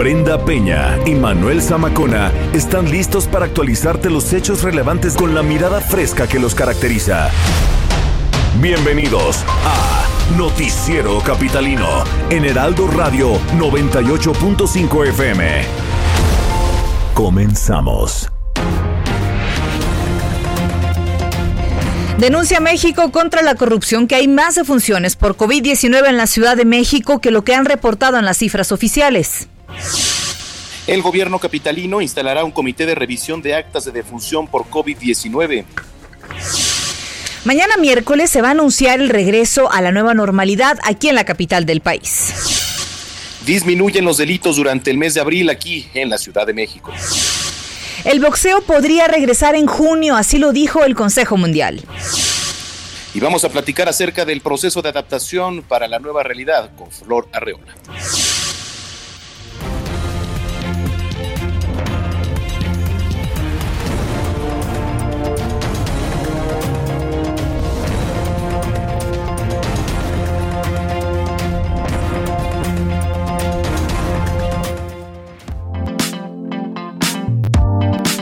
Brenda Peña y Manuel Zamacona están listos para actualizarte los hechos relevantes con la mirada fresca que los caracteriza. Bienvenidos a Noticiero Capitalino en Heraldo Radio 98.5 FM. Comenzamos. Denuncia México contra la corrupción que hay más defunciones por COVID-19 en la Ciudad de México que lo que han reportado en las cifras oficiales. El gobierno capitalino instalará un comité de revisión de actas de defunción por COVID-19. Mañana miércoles se va a anunciar el regreso a la nueva normalidad aquí en la capital del país. Disminuyen los delitos durante el mes de abril aquí en la Ciudad de México. El boxeo podría regresar en junio, así lo dijo el Consejo Mundial. Y vamos a platicar acerca del proceso de adaptación para la nueva realidad con Flor Arreola.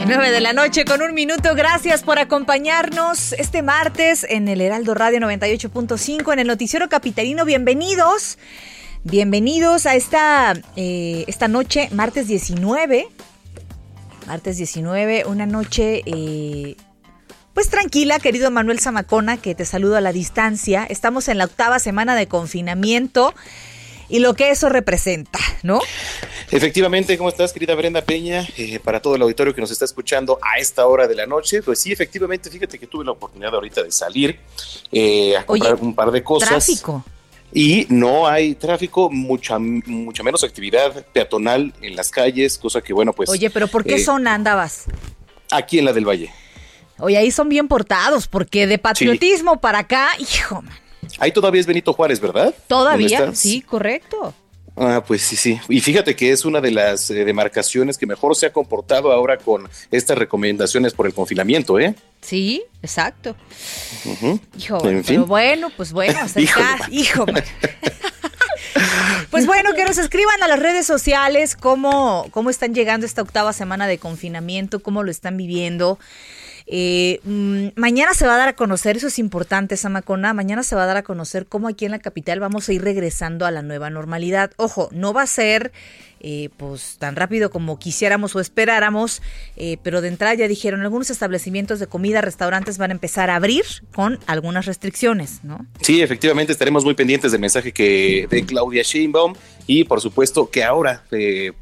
9 de la noche con un minuto. Gracias por acompañarnos este martes en el Heraldo Radio 98.5 en el Noticiero Capitalino. Bienvenidos. Bienvenidos a esta, eh, esta noche, martes 19. Martes 19, una noche eh, pues tranquila, querido Manuel Zamacona, que te saludo a la distancia. Estamos en la octava semana de confinamiento y lo que eso representa, ¿no? Efectivamente, ¿cómo estás, querida Brenda Peña? Eh, para todo el auditorio que nos está escuchando a esta hora de la noche, pues sí, efectivamente, fíjate que tuve la oportunidad ahorita de salir eh, a comprar un par de cosas. Tráfico. Y no hay tráfico, mucha, mucha menos actividad peatonal en las calles, cosa que, bueno, pues. Oye, pero ¿por qué eh, zona andabas? Aquí en la del Valle. Oye, ahí son bien portados, porque de patriotismo para acá, hijo, man. Ahí todavía es Benito Juárez, ¿verdad? Todavía, sí, correcto. Ah, pues sí, sí. Y fíjate que es una de las eh, demarcaciones que mejor se ha comportado ahora con estas recomendaciones por el confinamiento, ¿eh? Sí, exacto. Hijo, pero bueno, pues bueno, hijo, hijo. pues bueno, que nos escriban a las redes sociales cómo, cómo están llegando esta octava semana de confinamiento, cómo lo están viviendo. Eh, mm, mañana se va a dar a conocer, eso es importante, Samacona, mañana se va a dar a conocer cómo aquí en la capital vamos a ir regresando a la nueva normalidad. Ojo, no va a ser eh, pues tan rápido como quisiéramos o esperáramos, eh, pero de entrada ya dijeron, algunos establecimientos de comida, restaurantes van a empezar a abrir con algunas restricciones, ¿no? Sí, efectivamente estaremos muy pendientes del mensaje que de Claudia Sheinbaum y por supuesto que ahora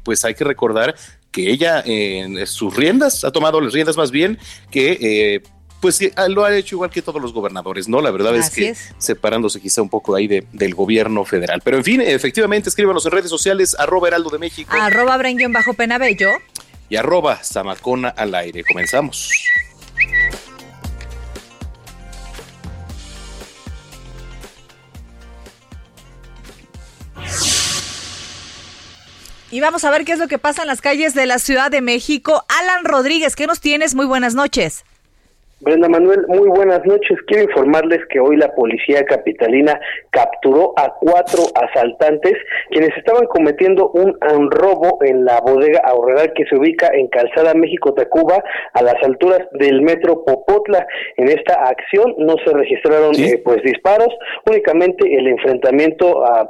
pues hay que recordar que ella en sus riendas, ha tomado las riendas más bien, que eh, pues lo ha hecho igual que todos los gobernadores, ¿no? La verdad es que separándose quizá un poco ahí de, del gobierno federal. Pero en fin, efectivamente, escríbanos en redes sociales, arroba Heraldo de México. Arroba bajo Penabello. Y arroba Zamacona al aire. Comenzamos. Y vamos a ver qué es lo que pasa en las calles de la Ciudad de México. Alan Rodríguez, ¿qué nos tienes? Muy buenas noches. Brenda Manuel, muy buenas noches. Quiero informarles que hoy la policía capitalina capturó a cuatro asaltantes quienes estaban cometiendo un, robo en la bodega ahorrera que se ubica en Calzada México-Tacuba a las alturas del metro Popotla. En esta acción no se registraron eh, pues disparos, únicamente el enfrentamiento a,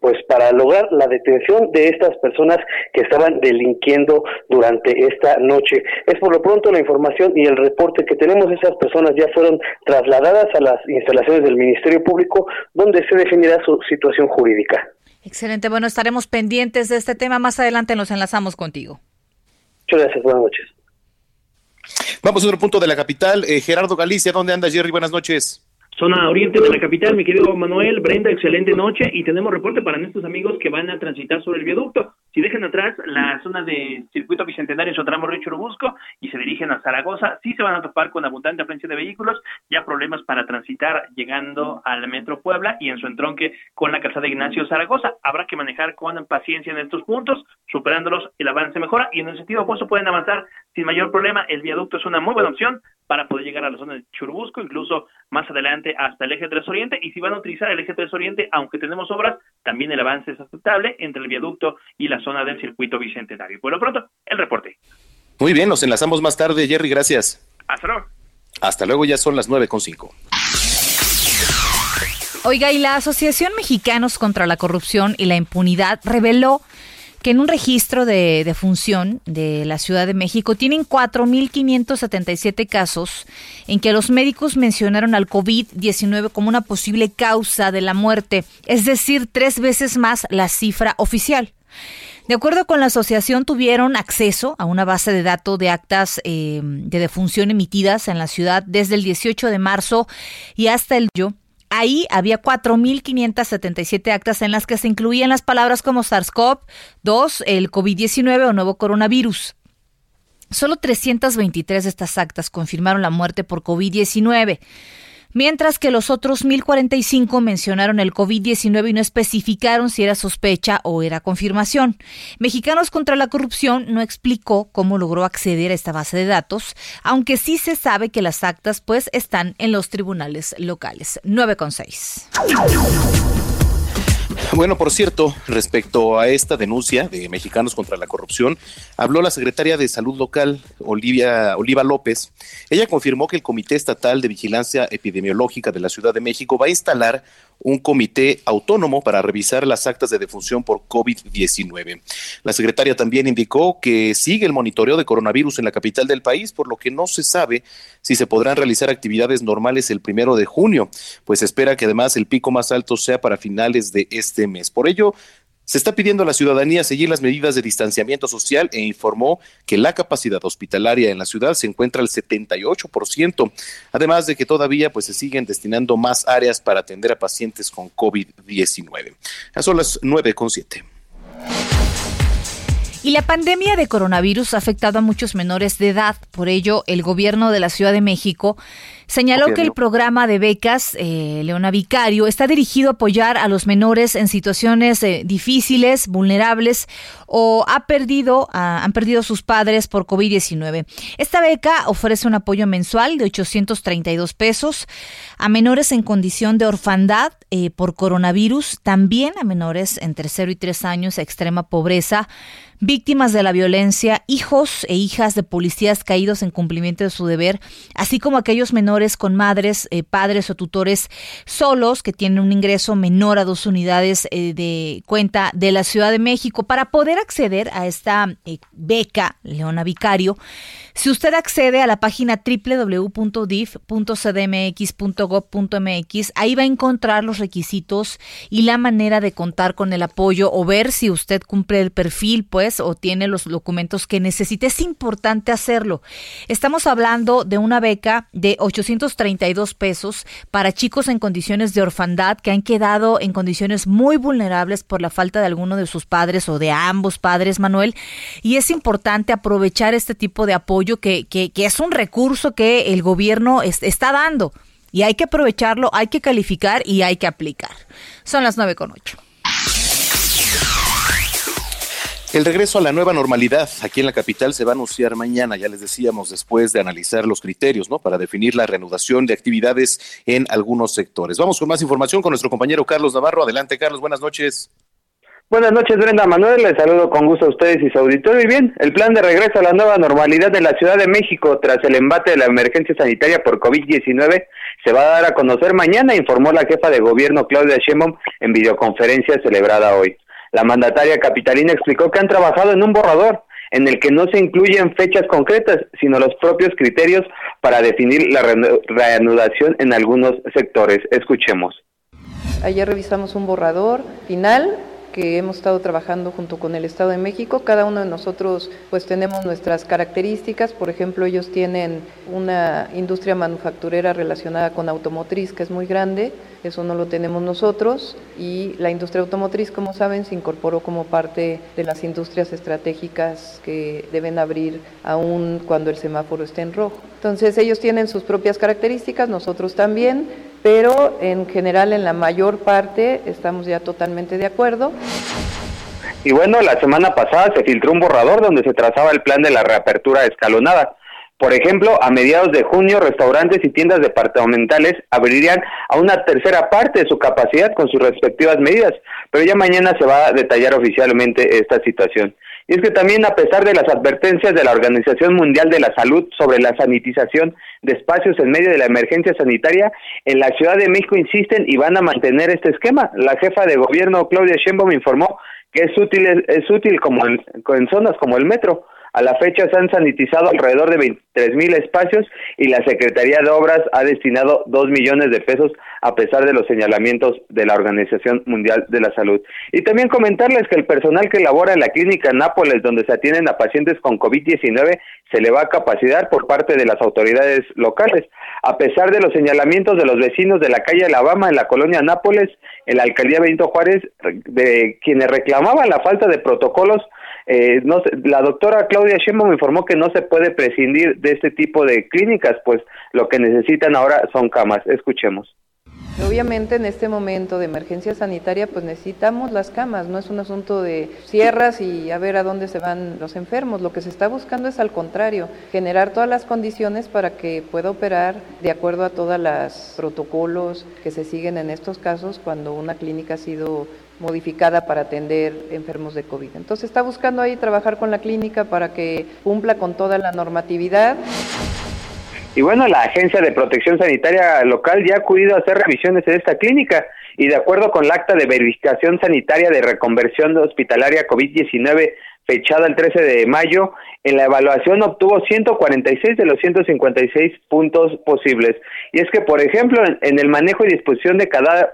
pues para lograr la detención de estas personas que estaban delinquiendo durante esta noche. Es por lo pronto la información y el reporte que tenemos esas personas ya fueron trasladadas a las instalaciones del Ministerio Público, donde se definirá su situación jurídica. Excelente, bueno, estaremos pendientes de este tema. Más adelante nos enlazamos contigo. Muchas gracias, buenas noches. Vamos a otro punto de la capital. Eh, Gerardo Galicia, ¿dónde anda Jerry? Buenas noches. Zona oriente de la capital, mi querido Manuel, Brenda, excelente noche y tenemos reporte para nuestros amigos que van a transitar sobre el viaducto. Si dejan atrás la zona de circuito bicentenario en su tramo Río Churubusco y se dirigen a Zaragoza, sí se van a topar con abundante afluencia de vehículos, ya problemas para transitar llegando al Metro Puebla y en su entronque con la calzada Ignacio Zaragoza. Habrá que manejar con paciencia en estos puntos, superándolos el avance mejora y en el sentido opuesto pueden avanzar sin mayor problema. El viaducto es una muy buena opción para poder llegar a la zona de Churubusco, incluso más adelante hasta el eje 3 Oriente. Y si van a utilizar el eje 3 Oriente, aunque tenemos obras, también el avance es aceptable entre el viaducto y la zona del circuito bicentenario. Por lo pronto, el reporte. Muy bien, nos enlazamos más tarde, Jerry, gracias. Hasta luego. Hasta luego, ya son las nueve con cinco. Oiga, y la Asociación Mexicanos contra la Corrupción y la Impunidad reveló que en un registro de, de función de la Ciudad de México tienen 4.577 casos en que los médicos mencionaron al COVID-19 como una posible causa de la muerte, es decir, tres veces más la cifra oficial. De acuerdo con la asociación, tuvieron acceso a una base de datos de actas eh, de defunción emitidas en la ciudad desde el 18 de marzo y hasta el yo Ahí había 4.577 actas en las que se incluían las palabras como SARS-CoV-2, el COVID-19 o nuevo coronavirus. Solo 323 de estas actas confirmaron la muerte por COVID-19 mientras que los otros 1.045 mencionaron el COVID-19 y no especificaron si era sospecha o era confirmación. Mexicanos contra la Corrupción no explicó cómo logró acceder a esta base de datos, aunque sí se sabe que las actas pues están en los tribunales locales. 9,6. Bueno, por cierto, respecto a esta denuncia de Mexicanos contra la Corrupción, habló la secretaria de Salud Local, Olivia, Oliva López. Ella confirmó que el Comité Estatal de Vigilancia Epidemiológica de la Ciudad de México va a instalar un comité autónomo para revisar las actas de defunción por COVID-19. La secretaria también indicó que sigue el monitoreo de coronavirus en la capital del país, por lo que no se sabe si se podrán realizar actividades normales el primero de junio, pues espera que además el pico más alto sea para finales de este mes. Por ello, se está pidiendo a la ciudadanía seguir las medidas de distanciamiento social e informó que la capacidad hospitalaria en la ciudad se encuentra al 78%, además de que todavía pues se siguen destinando más áreas para atender a pacientes con COVID-19. Son las 9.7. Y la pandemia de coronavirus ha afectado a muchos menores de edad. Por ello, el gobierno de la Ciudad de México señaló que el programa de becas eh, Leona Vicario está dirigido a apoyar a los menores en situaciones eh, difíciles, vulnerables o ha perdido, han perdido sus padres por COVID-19. Esta beca ofrece un apoyo mensual de 832 pesos a menores en condición de orfandad eh, por coronavirus, también a menores entre 0 y 3 años extrema pobreza víctimas de la violencia, hijos e hijas de policías caídos en cumplimiento de su deber, así como aquellos menores con madres, eh, padres o tutores solos que tienen un ingreso menor a dos unidades eh, de cuenta de la Ciudad de México. Para poder acceder a esta eh, beca, Leona Vicario, si usted accede a la página www.dif.cdmx.gov.mx, ahí va a encontrar los requisitos y la manera de contar con el apoyo o ver si usted cumple el perfil, pues, o tiene los documentos que necesite. Es importante hacerlo. Estamos hablando de una beca de 832 pesos para chicos en condiciones de orfandad que han quedado en condiciones muy vulnerables por la falta de alguno de sus padres o de ambos padres, Manuel. Y es importante aprovechar este tipo de apoyo que, que, es un recurso que el gobierno está dando. Y hay que aprovecharlo, hay que calificar y hay que aplicar. Son las nueve con ocho. El regreso a la nueva normalidad aquí en la capital se va a anunciar mañana, ya les decíamos, después de analizar los criterios, ¿no? Para definir la reanudación de actividades en algunos sectores. Vamos con más información con nuestro compañero Carlos Navarro. Adelante, Carlos, buenas noches. Buenas noches, Brenda Manuel. Les saludo con gusto a ustedes y su auditorio. Bien, el plan de regreso a la nueva normalidad de la Ciudad de México tras el embate de la emergencia sanitaria por COVID-19 se va a dar a conocer mañana, informó la jefa de gobierno Claudia Sheinbaum en videoconferencia celebrada hoy. La mandataria capitalina explicó que han trabajado en un borrador en el que no se incluyen fechas concretas, sino los propios criterios para definir la reanudación en algunos sectores. Escuchemos. Ayer revisamos un borrador final que hemos estado trabajando junto con el Estado de México. Cada uno de nosotros pues tenemos nuestras características. Por ejemplo, ellos tienen una industria manufacturera relacionada con automotriz que es muy grande. Eso no lo tenemos nosotros. Y la industria automotriz, como saben, se incorporó como parte de las industrias estratégicas que deben abrir aún cuando el semáforo esté en rojo. Entonces ellos tienen sus propias características, nosotros también pero en general en la mayor parte estamos ya totalmente de acuerdo. Y bueno, la semana pasada se filtró un borrador donde se trazaba el plan de la reapertura escalonada. Por ejemplo, a mediados de junio, restaurantes y tiendas departamentales abrirían a una tercera parte de su capacidad con sus respectivas medidas, pero ya mañana se va a detallar oficialmente esta situación. Y es que también a pesar de las advertencias de la Organización Mundial de la Salud sobre la sanitización de espacios en medio de la emergencia sanitaria, en la Ciudad de México insisten y van a mantener este esquema. La jefa de gobierno Claudia Sheinbaum informó que es útil es útil como en, zonas como el metro a la fecha se han sanitizado alrededor de 23 mil espacios y la Secretaría de Obras ha destinado 2 millones de pesos a pesar de los señalamientos de la Organización Mundial de la Salud. Y también comentarles que el personal que labora en la clínica Nápoles, donde se atienden a pacientes con COVID-19, se le va a capacitar por parte de las autoridades locales. A pesar de los señalamientos de los vecinos de la calle Alabama en la colonia Nápoles, en la alcaldía Benito Juárez, de quienes reclamaban la falta de protocolos eh, no, la doctora Claudia Sheinbaum informó que no se puede prescindir de este tipo de clínicas, pues lo que necesitan ahora son camas. Escuchemos. Obviamente en este momento de emergencia sanitaria pues necesitamos las camas, no es un asunto de cierras y a ver a dónde se van los enfermos, lo que se está buscando es al contrario, generar todas las condiciones para que pueda operar de acuerdo a todos los protocolos que se siguen en estos casos cuando una clínica ha sido modificada para atender enfermos de COVID. Entonces está buscando ahí trabajar con la clínica para que cumpla con toda la normatividad. Y bueno, la Agencia de Protección Sanitaria Local ya ha acudido a hacer revisiones en esta clínica y de acuerdo con el acta de verificación sanitaria de reconversión hospitalaria COVID-19 fechada el 13 de mayo, en la evaluación obtuvo 146 de los 156 puntos posibles. Y es que, por ejemplo, en, el manejo y disposición de,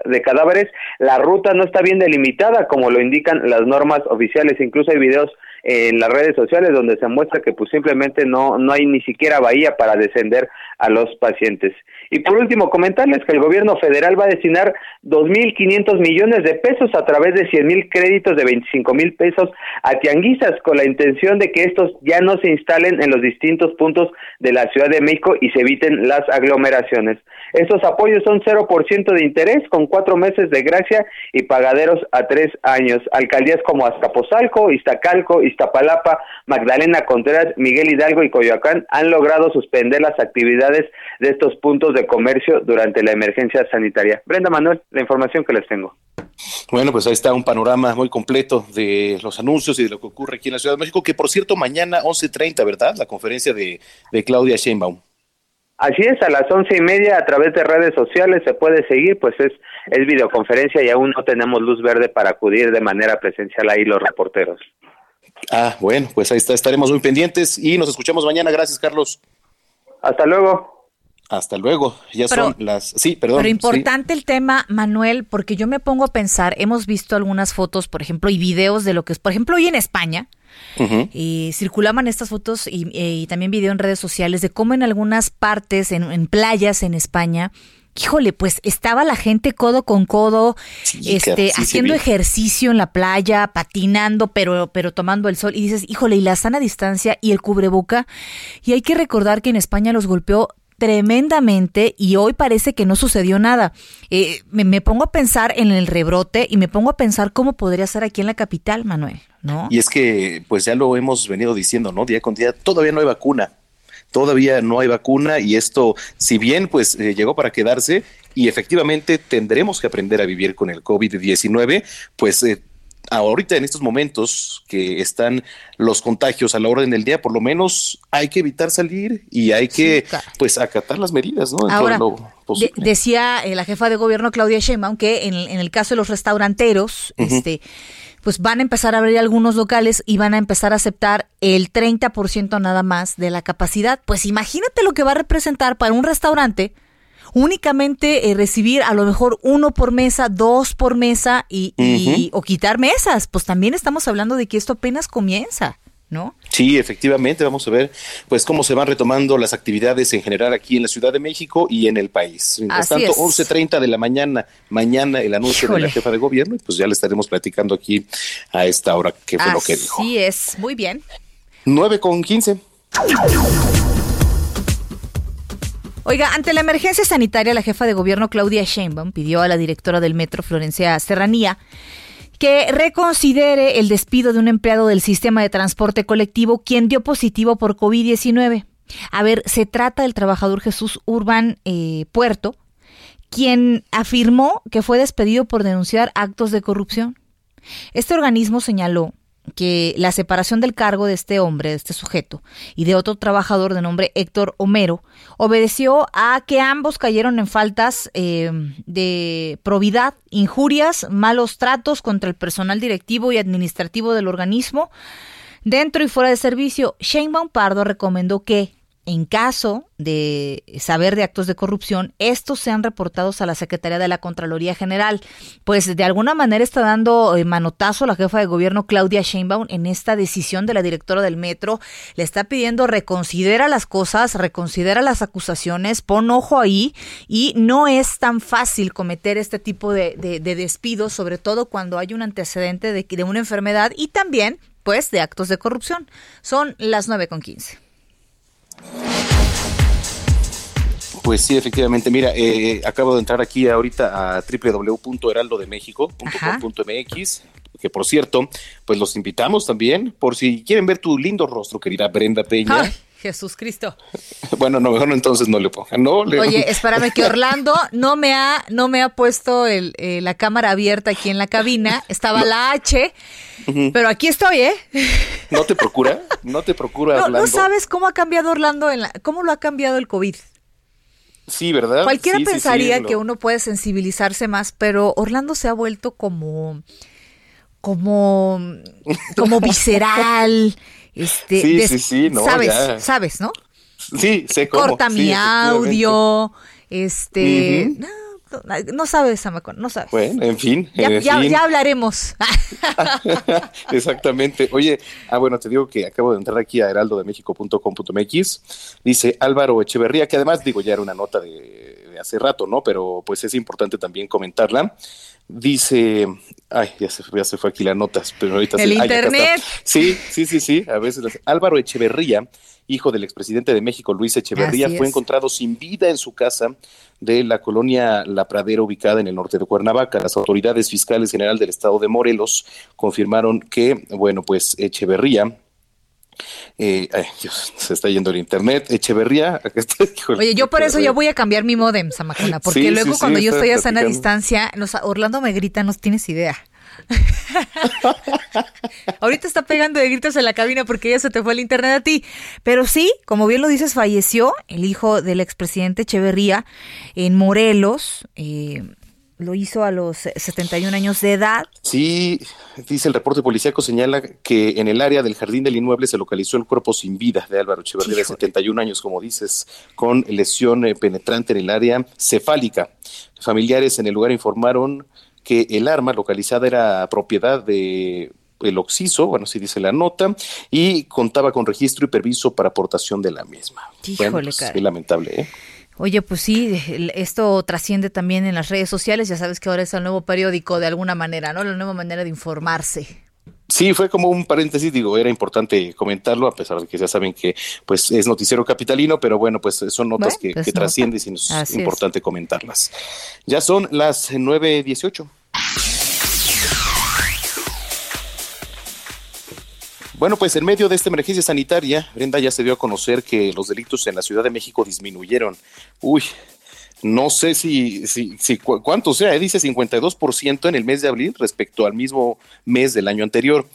de cadáveres, la ruta no está bien delimitada, como lo indican las normas oficiales. Incluso hay videos en las redes sociales donde se muestra que pues simplemente no, no hay ni siquiera bahía para descender a los pacientes. Y por último, comentarles que el gobierno federal va a destinar 2.500 millones de pesos a través de 100.000 créditos de 25 mil pesos a tianguisas con la intención de que estos ya no se instalen en los distintos puntos de la Ciudad de México y se eviten las aglomeraciones. Estos apoyos son 0% de interés con cuatro meses de gracia y pagaderos a tres años. Alcaldías como Azcapotzalco, Iztacalco, Iztapalapa, Magdalena Contreras, Miguel Hidalgo y Coyoacán han logrado suspender las actividades de estos puntos de comercio durante la emergencia sanitaria. Brenda Manuel, la información que les tengo. Bueno, pues ahí está un panorama muy completo de los anuncios y de lo que ocurre aquí en la Ciudad de México, que por cierto mañana 11.30, ¿verdad? La conferencia de, de Claudia Sheinbaum. Así es, a las once y media a través de redes sociales se puede seguir, pues es, es videoconferencia y aún no tenemos luz verde para acudir de manera presencial ahí los reporteros. Ah, bueno, pues ahí está, estaremos muy pendientes y nos escuchamos mañana. Gracias, Carlos. Hasta luego. Hasta luego. Ya son las. Sí, perdón. Pero importante el tema, Manuel, porque yo me pongo a pensar, hemos visto algunas fotos, por ejemplo, y videos de lo que es, por ejemplo, hoy en España, y circulaban estas fotos y, también video en redes sociales de cómo en algunas partes, en, playas en España, híjole, pues estaba la gente codo con codo, este, haciendo ejercicio en la playa, patinando, pero, pero tomando el sol. Y dices, híjole, y la sana distancia y el cubreboca. Y hay que recordar que en España los golpeó tremendamente y hoy parece que no sucedió nada. Eh, me, me, pongo a pensar en el rebrote y me pongo a pensar cómo podría ser aquí en la capital, Manuel, ¿no? Y es que, pues ya lo hemos venido diciendo, ¿no? Día con día, todavía no hay vacuna. Todavía no hay vacuna y esto, si bien pues eh, llegó para quedarse y efectivamente tendremos que aprender a vivir con el COVID-19, pues eh, ahorita en estos momentos que están los contagios a la orden del día, por lo menos hay que evitar salir y hay que pues acatar las medidas, ¿no? Ahora, decía eh, la jefa de gobierno Claudia Sheinbaum que en, el caso de los restauranteros, este pues van a empezar a abrir algunos locales y van a empezar a aceptar el 30% nada más de la capacidad. Pues imagínate lo que va a representar para un restaurante únicamente eh, recibir a lo mejor uno por mesa, dos por mesa y, y- o quitar mesas. Pues también estamos hablando de que esto apenas comienza, ¿no? Sí, efectivamente, vamos a ver pues cómo se van retomando las actividades en general aquí en la Ciudad de México y en el país. Mientras Así tanto, es. 11.30 de la mañana, mañana el anuncio de la jefa de gobierno y pues ya le estaremos platicando aquí a esta hora qué fue lo que dijo. Así es, muy bien. 9 con 15. Oiga, ante la emergencia sanitaria, la jefa de gobierno Claudia Sheinbaum pidió a la directora del metro Florencia Serranía que reconsidere el despido de un empleado del sistema de transporte colectivo quien dio positivo por COVID-19. A ver, se trata del trabajador Jesús Urban eh, Puerto, quien afirmó que fue despedido por denunciar actos de corrupción. Este organismo señaló que la separación del cargo de este hombre, de este sujeto, y de otro trabajador de nombre Héctor Homero, obedeció a que ambos cayeron en faltas eh, de probidad, injurias, malos tratos contra el personal directivo y administrativo del organismo, dentro y fuera de servicio. Sheinbaum Pardo recomendó que, en caso de saber de actos de corrupción, estos sean reportados a la Secretaría de la Contraloría General. Pues de alguna manera está dando eh, manotazo la jefa de gobierno Claudia Sheinbaum en esta decisión de la directora del metro. Le está pidiendo reconsidera las cosas, reconsidera las acusaciones, pon ojo ahí y no es tan fácil cometer este tipo de, de- de despidos, sobre todo cuando hay un antecedente de, de una enfermedad y también pues de actos de corrupción. Son las 9 con 15. Pues sí, efectivamente. Mira, eh, acabo de entrar aquí ahorita a www.heraldodemexico.com.mx, que por cierto, pues los invitamos también, por si quieren ver tu lindo rostro, querida Brenda Peña. Ay, Jesús Cristo. Bueno, no, mejor no, entonces no le pongan. No, le- Oye, espérame que Orlando no me ha, no me ha puesto el, eh, la cámara abierta aquí en la cabina. Estaba la H, pero aquí estoy, ¿eh? ¿No te procura? ¿No te procura, No, no Orlando? sabes cómo ha cambiado Orlando, en la, cómo lo ha cambiado el COVID. Sí, ¿verdad? Cualquiera Sí, sí, sí, pensaría lo- que uno puede sensibilizarse más, pero Orlando se ha vuelto como, como, como visceral. Este, Sí, sí, sí, no, sabes, ya. sabes, ¿no? Sí, sé cómo. Corta sí, mi audio, este, Ujú. no, no, no sabes, Samacón, no sabes. Bueno, en fin. ya, en ya- fin. ya hablaremos. Exactamente. Oye, ah, bueno, te digo que acabo de entrar aquí a heraldodemexico.com.mx. Dice Álvaro Echeverría, que además digo, ya era una nota de, de hace rato, ¿no? Pero pues es importante también comentarla. Dice, ay, ya se, ya se fue aquí las notas, pero ahorita El se- ay, internet. Sí, sí, sí, sí. A veces las- Álvaro Echeverría, hijo del expresidente de México, Luis Echeverría, Así fue es. encontrado sin vida en su casa de la colonia La Pradera, ubicada en el norte de Cuernavaca. Las autoridades fiscales general del estado de Morelos confirmaron que, bueno, pues Echeverría. Eh, ay, Dios, se está yendo el internet. Echeverría, acá está, híjole, Oye, yo por eso ya voy a cambiar mi modem, Samacona, porque Sí, luego sí, cuando yo estoy a sana distancia, nos- Orlando me grita, no tienes idea. Ahorita está pegando de gritos en la cabina porque ya se te fue el internet a ti. Pero sí, como bien lo dices, falleció el hijo del expresidente Echeverría en Morelos. eh, lo hizo a los 71 años de edad. Sí, dice el reporte policíaco señala que en el área del jardín del inmueble se localizó el cuerpo sin vida de Álvaro Echeverría, de Híjole. 71 años, como dices, con lesión eh, penetrante en el área cefálica. Familiares en el lugar informaron que el arma localizada era propiedad de el Oxiso, bueno, así dice la nota, y contaba con registro y permiso para aportación de la misma. Híjole, bueno, pues, qué lamentable, ¿eh? Oye, pues sí, esto trasciende también en las redes sociales. Ya sabes que ahora es el nuevo periódico de alguna manera, ¿no? La nueva manera de informarse. Sí, fue como un paréntesis, digo, era importante comentarlo, a pesar de que ya saben que pues es noticiero capitalino, pero bueno, pues son notas Bueno, que, pues que nota. trascienden y es Así es. importante comentarlas. Ya son las 9.18. Bueno, pues en medio de esta emergencia sanitaria, Brenda ya se dio a conocer que los delitos en la Ciudad de México disminuyeron. Uy, no sé si, si, si cu- cuánto sea, eh, dice 52% en el mes de abril respecto al mismo mes del año anterior.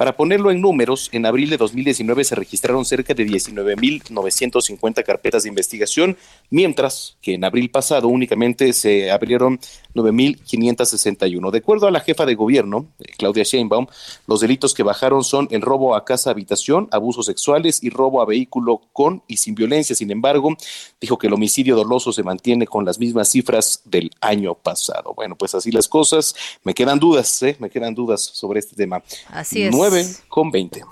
Para ponerlo en números, en abril de 2019 se registraron cerca de 19.950 carpetas de investigación, mientras que en abril pasado únicamente se abrieron 9.561. De acuerdo a la jefa de gobierno, eh, Claudia Sheinbaum, los delitos que bajaron son el robo a casa habitación, abusos sexuales y robo a vehículo con y sin violencia. Sin embargo, dijo que el homicidio doloso se mantiene con las mismas cifras del año pasado. Bueno, pues así las cosas. Me quedan dudas, ¿eh? Me quedan dudas sobre este tema. Así es. 9 con 20.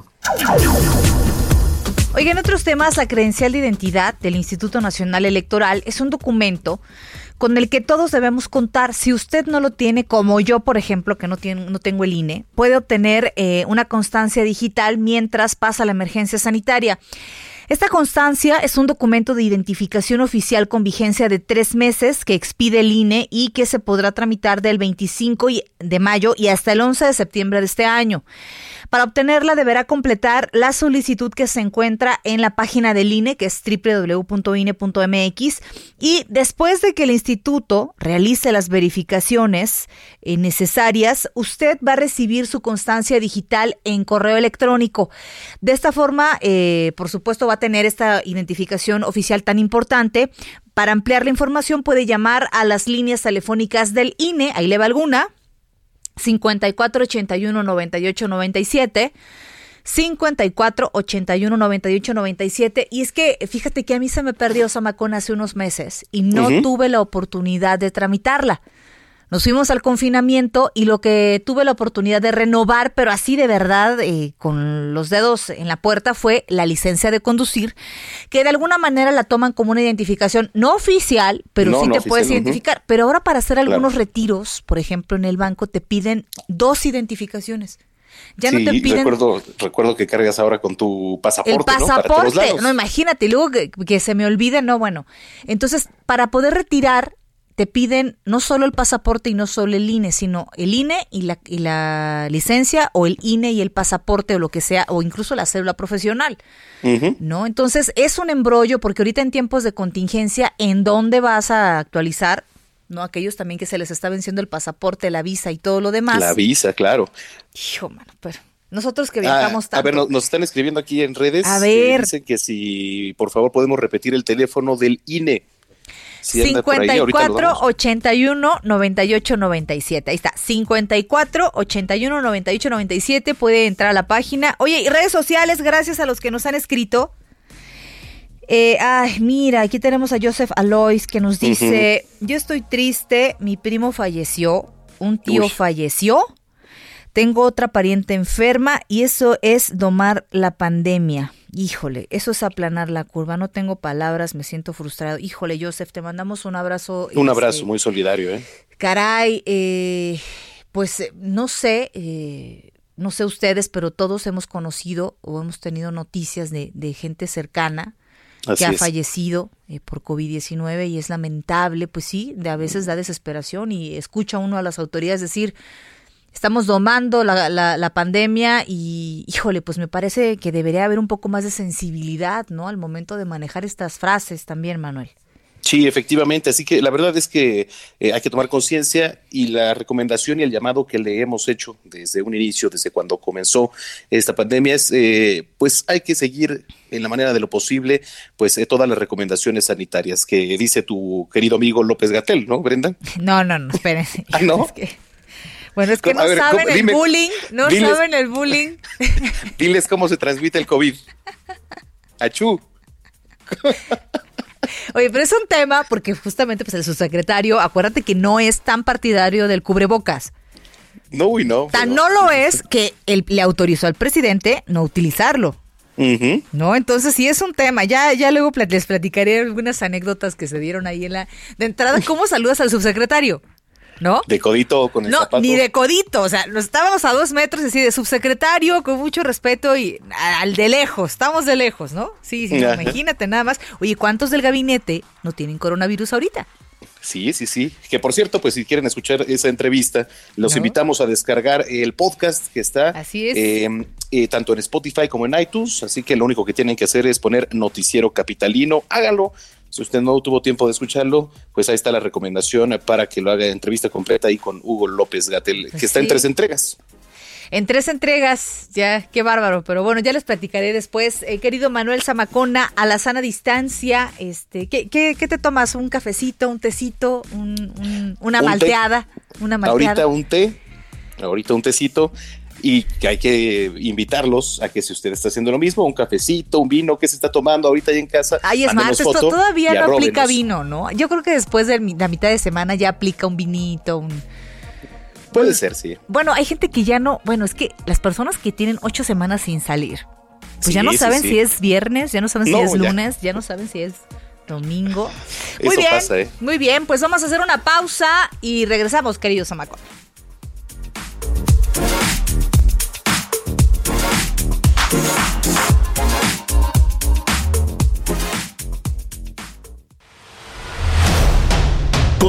Oiga, en otros temas, la credencial de identidad del Instituto Nacional Electoral es un documento con el que todos debemos contar. Si usted no lo tiene, como yo, por ejemplo, que no, tiene, no tengo el INE, puede obtener eh, una constancia digital mientras pasa la emergencia sanitaria. Esta constancia es un documento de identificación oficial con vigencia de tres meses que expide el INE y que se podrá tramitar del 25 de mayo y hasta el 11 de septiembre de este año. Para obtenerla deberá completar la solicitud que se encuentra en la página del INE, que es www.ine.mx, y después de que el instituto realice las verificaciones eh, necesarias, usted va a recibir su constancia digital en correo electrónico. De esta forma, eh, por supuesto, va a tener esta identificación oficial tan importante. Para ampliar la información puede llamar a las líneas telefónicas del INE, ahí le va alguna, 54 81 98 97. 54 81 98 97 y es que fíjate que a mí se me perdió Samacón hace unos meses y no tuve la oportunidad de tramitarla. Nos fuimos al confinamiento y lo que tuve la oportunidad de renovar, pero así de verdad, eh, con los dedos en la puerta, fue la licencia de conducir, que de alguna manera la toman como una identificación no oficial, pero sí te puedes identificar. Pero ahora para hacer algunos retiros, por ejemplo en el banco, te piden dos identificaciones. Ya no te piden. Recuerdo, recuerdo que cargas ahora con tu pasaporte. El pasaporte, ¿no? imagínate, luego que, que, se me olvide, no, bueno. Entonces, para poder retirar te piden no solo el pasaporte y no solo el INE, sino el INE y la, y la licencia o el INE y el pasaporte o lo que sea, o incluso la cédula profesional. ¿No? Entonces es un embrollo porque ahorita en tiempos de contingencia, ¿en dónde vas a actualizar? ¿no? Aquellos también que se les está venciendo el pasaporte, la visa y todo lo demás. La visa, claro. Hijo, mano, pero nosotros que viajamos ah, tanto. A ver, nos, están escribiendo aquí en redes. A ver. dicen que si, por favor, podemos repetir el teléfono del INE. 54 81 98 97. Ahí está. 54 81 98 97. Puede entrar a la página. Oye, y redes sociales, gracias a los que nos han escrito. Eh, ay, mira, aquí tenemos a Joseph Alois que nos dice: Yo estoy triste, mi primo falleció, un tío falleció, tengo otra pariente enferma y eso es domar la pandemia. Híjole, eso es aplanar la curva. No tengo palabras, me siento frustrado. Híjole, Joseph, te mandamos un abrazo. Un abrazo este, muy solidario, ¿eh? Caray, eh, pues eh, no sé, eh, no sé ustedes, pero todos hemos conocido o hemos tenido noticias de, gente cercana que ha fallecido por COVID-19 y es lamentable, pues sí, de a veces da desesperación y escucha uno a las autoridades decir, estamos domando la, la, pandemia y, híjole, pues me parece que debería haber un poco más de sensibilidad, ¿no? Al momento de manejar estas frases también, Manuel. Sí, efectivamente. Así que la verdad es que eh, hay que tomar conciencia y la recomendación y el llamado que le hemos hecho desde un inicio, desde cuando comenzó esta pandemia, es eh, pues hay que seguir en la manera de lo posible pues eh, todas las recomendaciones sanitarias que dice tu querido amigo López Gatel, ¿no, Brenda? No, no, no, espérense. ¿Ah, no? Bueno, es que no saben el bullying, no saben el bullying. Diles cómo se transmite el COVID. Achú. Oye, pero es un tema porque justamente pues el subsecretario, acuérdate que no es tan partidario del cubrebocas. No, y no. Tan no lo es que él le autorizó al presidente no utilizarlo. ¿No? Entonces sí es un tema. Ya, ya luego les platicaré algunas anécdotas que se dieron ahí en la. De entrada, ¿cómo saludas al subsecretario? ¿No? De codito con el no, zapato. ni de codito, o sea, nos estábamos a dos metros así de subsecretario, con mucho respeto y al de lejos, estamos de lejos, ¿no? Sí, sí, imagínate nada más. Oye, ¿cuántos del gabinete no tienen coronavirus ahorita? Sí, sí, sí. Que por cierto, pues si quieren escuchar esa entrevista, los invitamos a descargar el podcast que está así es. Em, eh, tanto en Spotify como en iTunes. Así que lo único que tienen que hacer es poner Noticiero Capitalino. Hágalo. Si usted no tuvo tiempo de escucharlo, pues ahí está la recomendación para que lo haga entrevista completa ahí con Hugo López Gatel, que está en tres entregas. En tres entregas, ya, qué bárbaro. Pero bueno, ya les platicaré después. Eh, querido Manuel Zamacona, a la sana distancia, este, ¿qué, qué, qué te tomas? ¿Un cafecito, un tecito, un, una malteada? Una malteada. Ahorita un té, ahorita un tecito y que hay que invitarlos a que si usted está haciendo lo mismo, un cafecito, un vino que se está tomando ahorita ahí en casa. Ay, es más, esto todavía no aplica vino, ¿no? Yo creo que después de la mitad de semana ya aplica un vinito, un... Puede ser, sí. Bueno, hay gente que ya no, bueno, es que las personas que tienen ocho semanas sin salir, pues ya no saben si es viernes, ya no saben si es lunes, ya. no saben si es domingo. Muy bien, ¿eh? muy bien, pues vamos a hacer una pausa y regresamos, queridos amacos.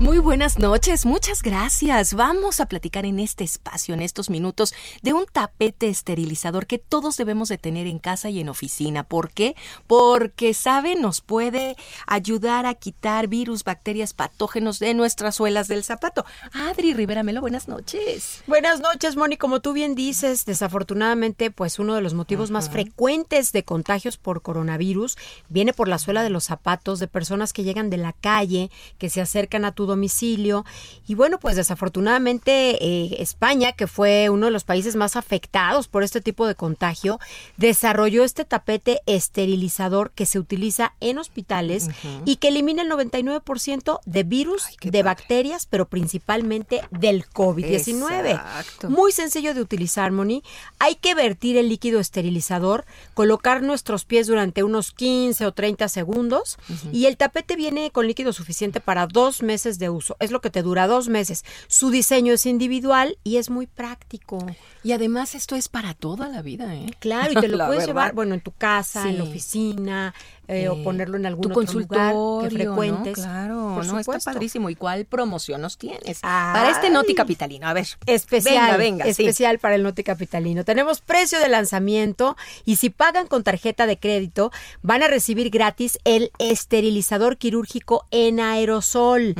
Muy buenas noches, muchas gracias. Vamos a platicar en este espacio, en estos minutos, de un tapete esterilizador que todos debemos de tener en casa y en oficina. ¿Por qué? Porque, ¿sabe? Nos puede ayudar a quitar virus, bacterias, patógenos de nuestras suelas del zapato. Adri Rivera Melo, buenas noches. Buenas noches, Moni. Como tú bien dices, desafortunadamente, pues uno de los motivos más frecuentes de contagios por coronavirus viene por la suela de los zapatos de personas que llegan de la calle, que se acercan a tu domicilio. Y bueno, pues desafortunadamente eh, España, que fue uno de los países más afectados por este tipo de contagio, desarrolló este tapete esterilizador que se utiliza en hospitales y que elimina el 99% de virus, de bacterias, pero principalmente del COVID-19. Muy sencillo de utilizar, Moni. Hay que vertir el líquido esterilizador, colocar nuestros pies durante unos 15 o 30 segundos y el tapete viene con líquido suficiente para dos meses de uso. Es lo que te dura dos meses. Su diseño es individual y es muy práctico. Y además esto es para toda la vida, ¿eh? Claro, y te lo puedes llevar, bueno, en tu casa, en la oficina, eh, o ponerlo en algún otro lugar que frecuentes. Claro, no, está padrísimo. ¿Y cuál promoción nos tienes? para este Noti Capitalino, a ver. Especial, venga, venga, especial para el Noti Capitalino. Tenemos precio de lanzamiento y si pagan con tarjeta de crédito, van a recibir gratis el esterilizador quirúrgico en aerosol.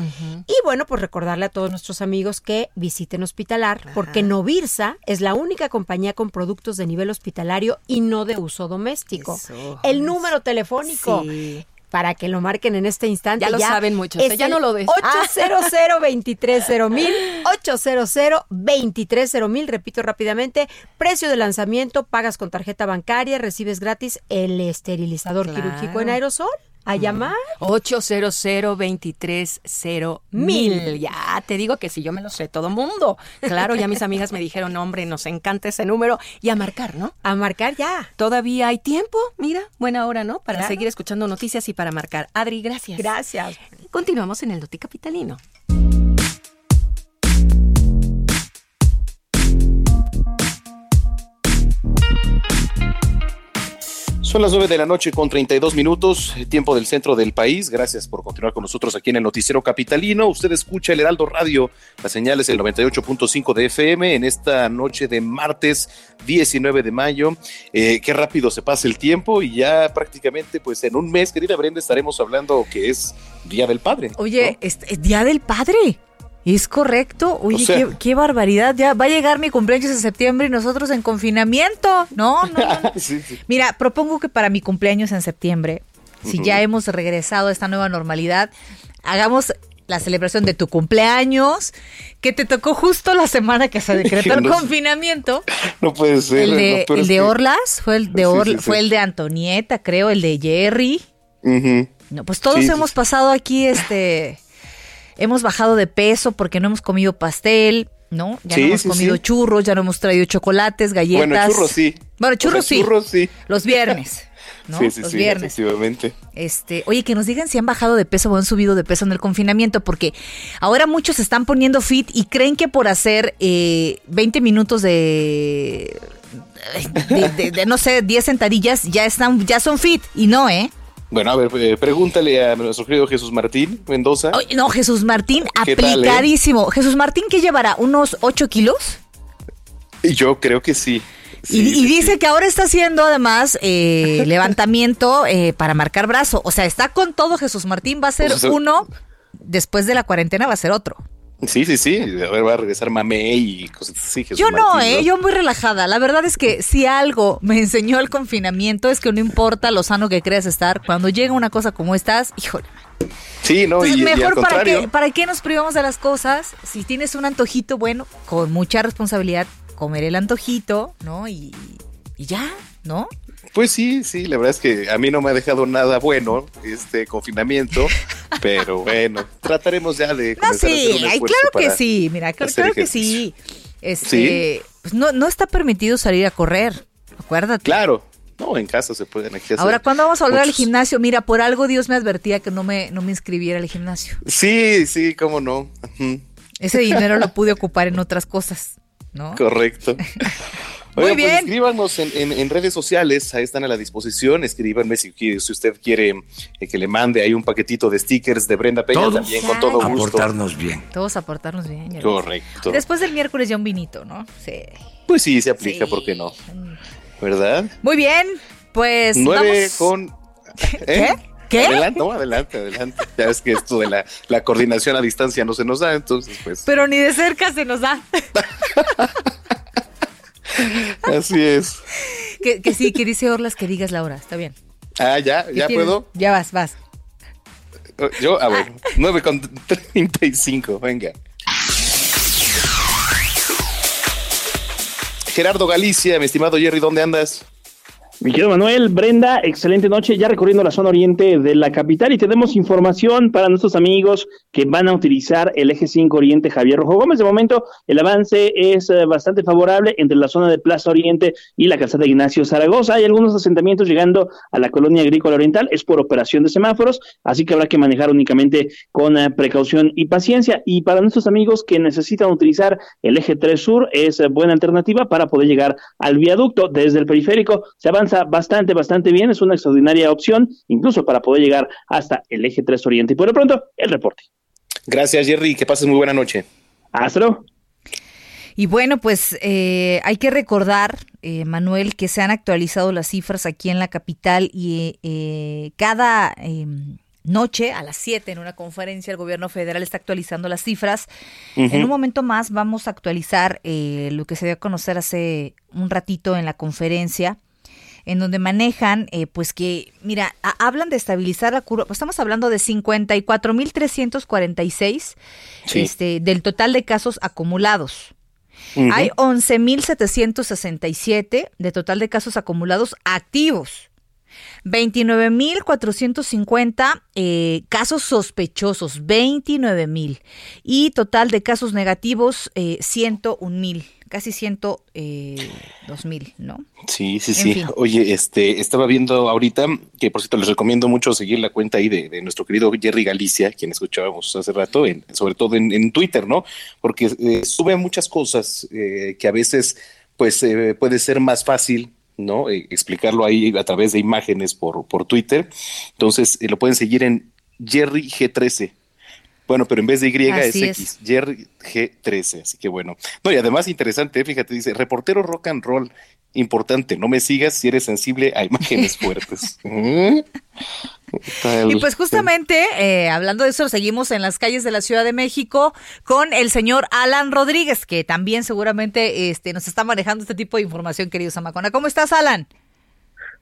Y bueno, pues recordarle a todos nuestros amigos que visiten Hospitalar, porque Novirsa es la única compañía con productos de nivel hospitalario y no de uso doméstico. El número telefónico Sí. Para que lo marquen en este instante. Ya lo saben muchos, ¿eh? ya no lo des. 800 230 mil, 800 230 mil, repito rápidamente, precio de lanzamiento, pagas con tarjeta bancaria, recibes gratis el esterilizador quirúrgico en aerosol a llamar. 800 mil. Ya te digo que si yo me lo sé todo mundo. Claro, ya mis amigas me dijeron, hombre, nos encanta ese número. Y a marcar, ¿no? A marcar ya. Todavía hay tiempo, mira, buena hora, ¿no? Para seguir escuchando noticias y para marcar. Adri, gracias. Gracias. Continuamos en el Noti Capitalino. Son las 9 de la noche con 32 minutos, tiempo del centro del país. Gracias por continuar con nosotros aquí en el Noticiero Capitalino. Usted escucha el Heraldo Radio, la señal es el 98.5 de FM en esta noche de martes 19 de mayo. Eh, qué rápido se pasa el tiempo y ya prácticamente pues en un mes, querida Brenda, estaremos hablando que es Día del Padre. Oye, es Día del Padre. Es correcto. Oye, qué, barbaridad. Ya va a llegar mi cumpleaños en septiembre y nosotros en confinamiento. No, no, no. Mira, propongo que para mi cumpleaños en septiembre, si ya hemos regresado a esta nueva normalidad, hagamos la celebración de tu cumpleaños, que te tocó justo la semana que se decretó el confinamiento. No puede ser. El de, Orlas, fue el de fue el de Antonieta, creo, el de Jerry. No, pues todos hemos pasado aquí este hemos bajado de peso porque no hemos comido pastel, ¿no? Ya no hemos comido churros, ya no hemos traído chocolates, galletas. Bueno, churros sí. Bueno, churros sí. Churros sí. Los viernes. ¿no? Sí, sí, Los sí, viernes. efectivamente. Este, oye, que nos digan si han bajado de peso o han subido de peso en el confinamiento, porque ahora muchos se están poniendo fit y creen que por hacer eh, 20 minutos de, de, de, no sé, 10 sentadillas ya están, ya son fit. Y no, ¿eh? Bueno, a ver, eh, pregúntale a nuestro querido Jesús Martín Mendoza. no, Jesús Martín, ¿Qué tal, eh? aplicadísimo. Jesús Martín, ¿qué llevará? ¿Unos 8 kilos? Yo creo que sí. Sí, y, y dice sí. que ahora está haciendo además eh, levantamiento eh, para marcar brazo. O sea, está con todo Jesús Martín. Va a ser O sea, uno, después de la cuarentena va a ser otro. Sí, sí, sí. A ver, va a regresar Mamey y cosas así. Jesús Yo no, Martín, eh, yo muy relajada. La verdad es que si algo me enseñó el confinamiento es que no importa lo sano que creas estar, cuando llega una cosa como estas, híjole. Sí, no, Entonces, y, y al mejor para qué, para qué nos privamos de las cosas. Si tienes un antojito, bueno, con mucha responsabilidad, comer el antojito, ¿no? Y, y ya, ¿no? Pues sí, sí, la verdad es que a mí no me ha dejado nada bueno este confinamiento, pero bueno, trataremos ya de No, comenzar a hacer sí, ay, claro que sí, mira, claro que sí. Este, pues no, no está permitido salir a correr, acuérdate. Claro, no, en casa se pueden aquí hacer Ahora, ¿cuándo vamos a volver al gimnasio? Mira, por algo Dios me advertía que no me, no me inscribiera al gimnasio. Sí, sí, cómo no. Ese dinero lo pude ocupar en otras cosas, ¿no? Correcto. Muy Oigan, bien. Pues escríbanos en, en- en redes sociales, ahí están a la disposición. Escríbanme si, usted quiere eh, que le mande ahí un paquetito de stickers de Brenda Peña Todos también, con todo gusto. aportarnos bien. Todos aportarnos bien. ya. Correcto. Después del miércoles ya un vinito, ¿no? Sí. Pues sí, se aplica, Sí. ¿por qué no? ¿Verdad? Muy bien, pues Nueve vamos- con. ¿Qué? ¿Eh? ¿Qué? Adelante, no, adelante, adelante. Ya ves que esto de la, la coordinación a distancia no se nos da, entonces, pues. Pero ni de cerca se nos da. Así es. que, que sí, que dice Orlas que digas la hora, está bien. Ah, ya, ¿Qué ya tienes? puedo. Ya vas, vas. Yo, a ver, 9 con 35, venga. Gerardo Galicia, mi estimado Jerry, ¿dónde andas? Mi querido Manuel, Brenda, excelente noche, ya recorriendo la zona oriente de la capital y tenemos información para nuestros amigos que van a utilizar el eje 5 Oriente Javier Rojo Gómez. De momento, el avance es eh, bastante favorable entre la zona de Plaza Oriente y la calzada Ignacio Zaragoza. Hay algunos asentamientos llegando a la colonia agrícola oriental, es por operación de semáforos, así que habrá que manejar únicamente con eh, precaución y paciencia. Y para nuestros amigos que necesitan utilizar el eje 3 Sur, es eh, buena alternativa para poder llegar al viaducto desde el periférico. Se avanza bastante, bastante bien, es una extraordinaria opción, incluso para poder llegar hasta el eje 3 Oriente. Y por lo pronto, el reporte. Gracias, Jerry, que pases muy buena noche. Hasta luego. Y bueno, pues eh, hay que recordar, eh, Manuel, que se han actualizado las cifras aquí en la capital y eh, cada eh, noche a las 7 en una conferencia el gobierno federal está actualizando las cifras. En un momento más vamos a actualizar eh, lo que se dio a conocer hace un ratito en la conferencia en donde manejan, eh, pues que, mira, a- hablan de estabilizar la curva, pues estamos hablando de 54.346 Sí. este, del total de casos acumulados. Ujú. Hay 11.767 de total de casos acumulados activos. 29.450 eh, casos sospechosos, 29.000. Y total de casos negativos, eh, 101.000, casi 102.000, ¿no? Sí, sí, En sí. fin. Oye, este, estaba viendo ahorita, que por cierto les recomiendo mucho seguir la cuenta ahí de, de nuestro querido Jerry Galicia, quien escuchábamos hace rato, en- sobre todo en, en Twitter, ¿no? Porque eh, sube muchas cosas eh, que a veces, pues, eh, puede ser más fácil. ¿no? Eh, explicarlo ahí a través de imágenes por, por Twitter. Entonces, eh, lo pueden seguir en Jerry G13. Bueno, pero en vez de Y Así es. X, Jerry G13, así que bueno. No, y además interesante, fíjate, dice, reportero rock and roll, importante, no me sigas si eres sensible a imágenes fuertes. ¿Mm? Tal- Y pues justamente, eh, hablando de eso, seguimos en las calles de la Ciudad de México con el señor Alan Rodríguez, que también seguramente este, nos está manejando este tipo de información, querido Samacona. ¿Cómo estás, Alan?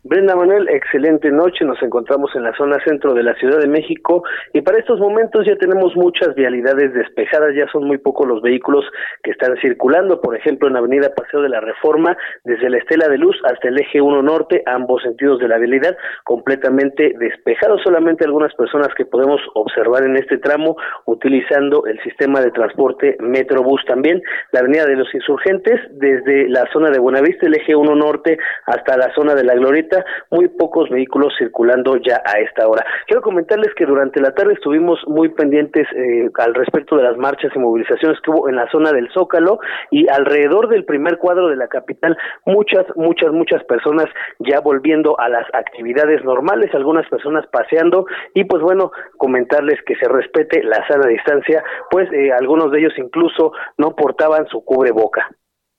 Brenda Manuel, excelente noche. Nos encontramos en la zona centro de la Ciudad de México y para estos momentos ya tenemos muchas vialidades despejadas. Ya son muy pocos los vehículos que están circulando. Por ejemplo, en Avenida Paseo de la Reforma, desde la Estela de Luz hasta el Eje 1 Norte, ambos sentidos de la vialidad completamente despejados. Solamente algunas personas que podemos observar en este tramo utilizando el sistema de transporte Metrobús también. La Avenida de los Insurgentes, desde la zona de Buenavista, el Eje 1 Norte hasta la zona de la Glorieta muy pocos vehículos circulando ya a esta hora. Quiero comentarles que durante la tarde estuvimos muy pendientes eh, al respecto de las marchas y movilizaciones que hubo en la zona del Zócalo y alrededor del primer cuadro de la capital, muchas, muchas, muchas personas ya volviendo a las actividades normales, algunas personas paseando y pues bueno, comentarles que se respete la sana distancia, pues eh, algunos de ellos incluso no portaban su cubreboca.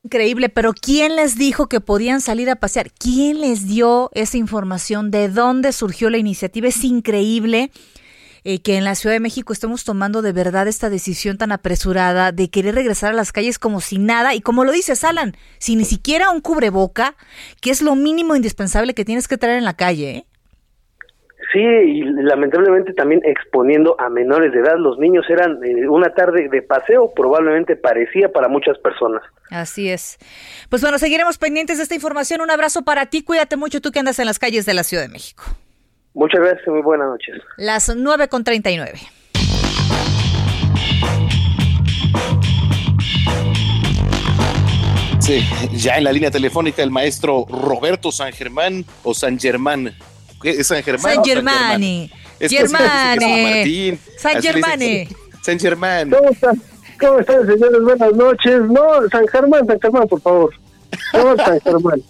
Increíble, pero ¿quién les dijo que podían salir a pasear? ¿Quién les dio esa información? ¿De dónde surgió la iniciativa? Es increíble eh, que en la Ciudad de México estemos tomando de verdad esta decisión tan apresurada de querer regresar a las calles como si nada, y como lo dice Salan, sin ni siquiera un cubreboca, que es lo mínimo indispensable que tienes que traer en la calle. ¿eh? Sí, y lamentablemente también exponiendo a menores de edad. Los niños eran eh, una tarde de paseo, probablemente parecía para muchas personas. Así es. Pues bueno, seguiremos pendientes de esta información. Un abrazo para ti. Cuídate mucho tú que andas en las calles de la Ciudad de México. Muchas gracias, muy buenas noches. Las nueve con treinta y nueve. Sí, ya en la línea telefónica el maestro Roberto San Germán o San Germán ¿Es San Germán? San Germani. Germani. San Germani. San Germán. ¿Cómo están? ¿Cómo están, señores? Buenas noches. No, San Germán, San Germán, por favor. No, San Germán.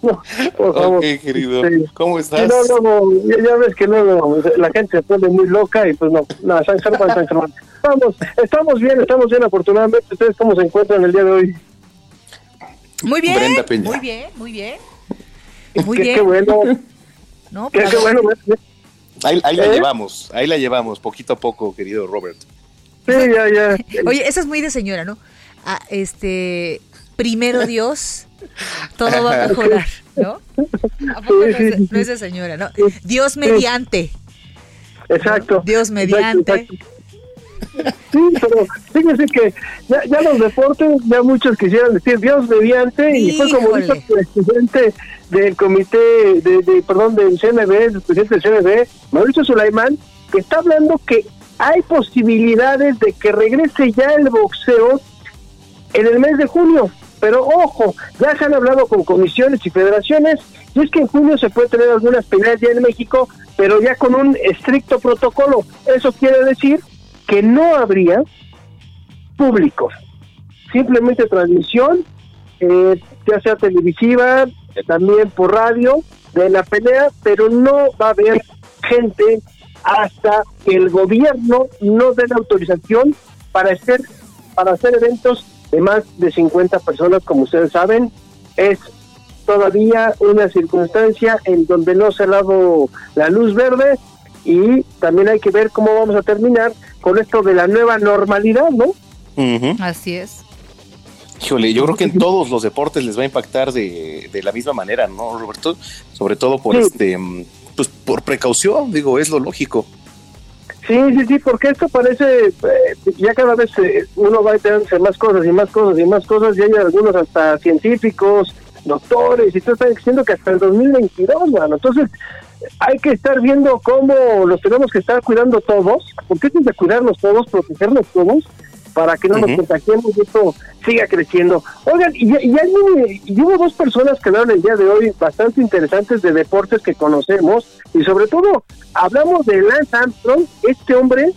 No, por favor. Ok, querido. ¿Cómo estás? No, no, ya, ves que luego la gente se pone muy loca y pues no, no, San Germán, San Germán. Estamos, estamos bien, estamos bien, afortunadamente. ¿Ustedes cómo se encuentran el día de hoy? Muy bien, muy bien, muy bien. Muy qué, bien. Qué bueno. No, qué, qué bueno. Ahí, ahí la ¿Eh? llevamos, ahí la llevamos, poquito a poco, querido Robert. Sí, ya, ya. Oye, esa es muy de señora, ¿no? Ah, este, primero Dios, todo va a mejorar, ¿no? ¿A poco no, es, no es de señora, ¿no? Dios mediante. Exacto. Dios mediante. Exacto, exacto. Sí, pero fíjense que ya, ya, los deportes, ya muchos quisieran decir Dios mediante, y fue como dijo el presidente del comité, de, perdón, del CNB, el presidente del CNB, Mauricio Sulaimán, que está hablando que hay posibilidades de que regrese ya el boxeo en el mes de junio. Pero ojo, ya se han hablado con comisiones y federaciones, y es que en junio se puede tener algunas peleas ya en México, pero ya con un estricto protocolo. Eso quiere decir que no habría público, simplemente transmisión, eh, ya sea televisiva, también por radio, de la pelea, pero no va a haber gente hasta que el gobierno no dé la autorización para hacer, para hacer eventos de más de 50 personas, como ustedes saben, es todavía una circunstancia en donde no se ha dado la luz verde y también hay que ver cómo vamos a terminar con esto de la nueva normalidad, ¿no? Uh -huh. Así es. Híjole, yo creo que en todos los deportes les va a impactar de, de la misma manera, ¿no, Roberto? Sobre todo por Sí. este, pues por precaución, digo, es lo lógico. Sí, sí, sí, porque esto parece, eh, ya cada vez eh, uno va a enterarse más cosas y más cosas y más cosas, y hay algunos hasta científicos, doctores, y todo están diciendo que hasta el 2022, mano. Entonces, hay que estar viendo cómo los tenemos que estar cuidando todos, porque es de cuidarnos todos, protegernos todos, para que no nos contagiemos y esto siga creciendo. Oigan, y, y, y hubo dos personas que hablaron el día de hoy bastante interesantes de deportes que conocemos, y sobre todo hablamos de Lance Armstrong, este hombre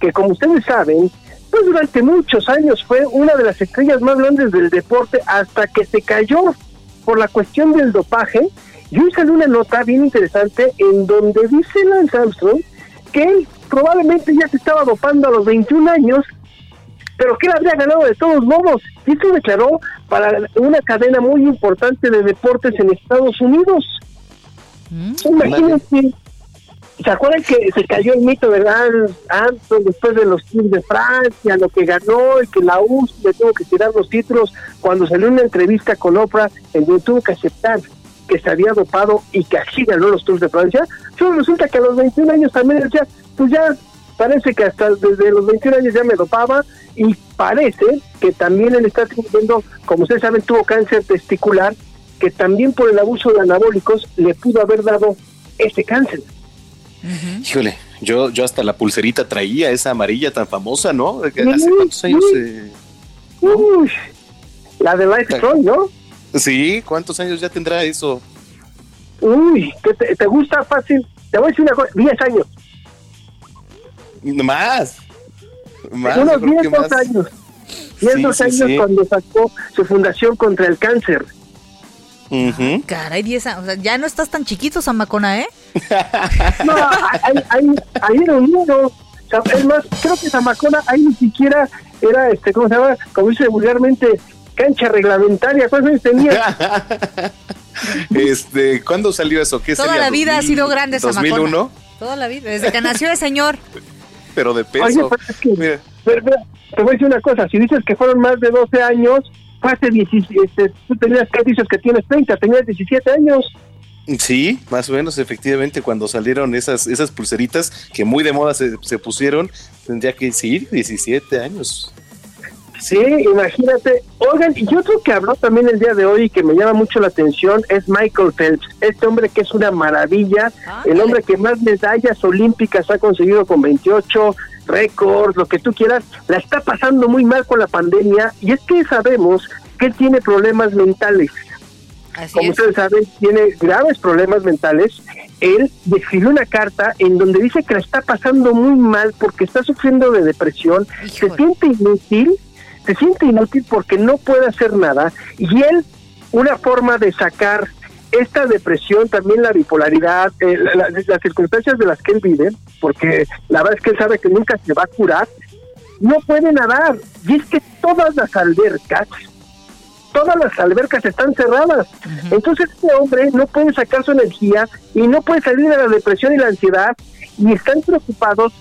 que como ustedes saben, pues durante muchos años fue una de las estrellas más grandes del deporte hasta que se cayó por la cuestión del dopaje. Y hoy salió una nota bien interesante en donde dice Lance Armstrong que él probablemente ya se estaba dopando a los 21 años, pero que él habría ganado de todos modos. Y esto declaró para una cadena muy importante de deportes en Estados Unidos. Imagínense. ¿Se acuerdan que se cayó el mito de Lance Armstrong después de los Tours de Francia, lo que ganó y que la UCI le tuvo que tirar los títulos cuando salió una entrevista con Oprah en donde tuvo que aceptar que se había dopado y que así ganó los Tours de Francia? Solo resulta que a los 21 años también decía, pues ya parece que hasta desde los 21 años ya me dopaba y parece que también él está teniendo, como ustedes saben, tuvo cáncer testicular, que también por el abuso de anabólicos le pudo haber dado este cáncer. Híjole, yo, yo hasta la pulserita traía esa amarilla tan famosa, ¿no? De que ¿Hace cuántos años? eh, Uy, la de Life Strong, ¿no? Sí, ¿cuántos años ya tendrá eso? Uy, ¿te, te, gusta fácil? Te voy a decir una cosa, 10 años. Más. Más. Unos 10 más. años. 10 años cuando sacó su fundación contra el cáncer. Uh Caray, 10 años. O sea, ya no estás tan chiquito, Zamacona, ¿eh? no, ahí, ahí, ahí era un niño. Es más, creo que Zamacona ahí ni siquiera era, este, ¿cómo se llama? Como dice vulgarmente, cancha reglamentaria. ¿Cuántos años tenía? este, ¿Cuándo salió eso? ¿Qué Toda la vida ha sido grande Zamacona. ¿2001? Toda la vida, desde que nació el señor. Pero de peso. Oye, pues es que, te voy a decir una cosa, si dices que fueron más de 12 años, hace 17, este, tú tenías, ¿qué dices que tienes 30? Tenías 17 años. Sí, más o menos, efectivamente, cuando salieron esas, esas pulseritas que muy de moda se, se pusieron, tendría que decir 17 años. Sí, imagínate. Oigan, y otro que habló también el día de hoy y que me llama mucho la atención es Michael Phelps, este hombre que es una maravilla, el hombre que más medallas olímpicas ha conseguido con 28 récords, lo que tú quieras, la está pasando muy mal con la pandemia y es que sabemos que él tiene problemas mentales. Como ustedes saben, tiene graves problemas mentales. Él escribió una carta en donde dice que la está pasando muy mal porque está sufriendo de depresión, se siente inútil se siente inútil porque no puede hacer nada y él, una forma de sacar esta depresión, también la bipolaridad, eh, las circunstancias de las que él vive, porque la verdad es que él sabe que nunca se va a curar, no puede nadar. Y es que todas las albercas, todas las albercas están cerradas. Entonces este hombre no puede sacar su energía y no puede salir de la depresión y la ansiedad y están preocupados.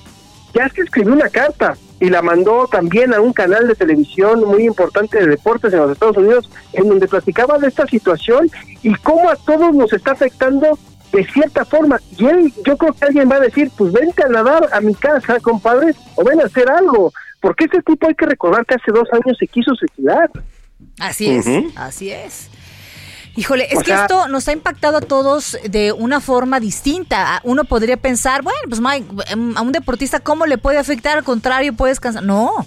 Ya se escribió una carta y la mandó también a un canal de televisión muy importante de deportes en los Estados Unidos, en donde platicaba de esta situación y cómo a todos nos está afectando de cierta forma. Y él, yo creo que alguien va a decir, pues vente a nadar a mi casa, compadre, o ven a hacer algo, porque este tipo hay que recordar que hace dos años se quiso suicidar. Así es, así es. Híjole, es que esto nos ha impactado a todos de una forma distinta. Uno podría pensar, bueno, pues Mike, em, a un deportista, ¿cómo le puede afectar? Al contrario, puede descansar. No,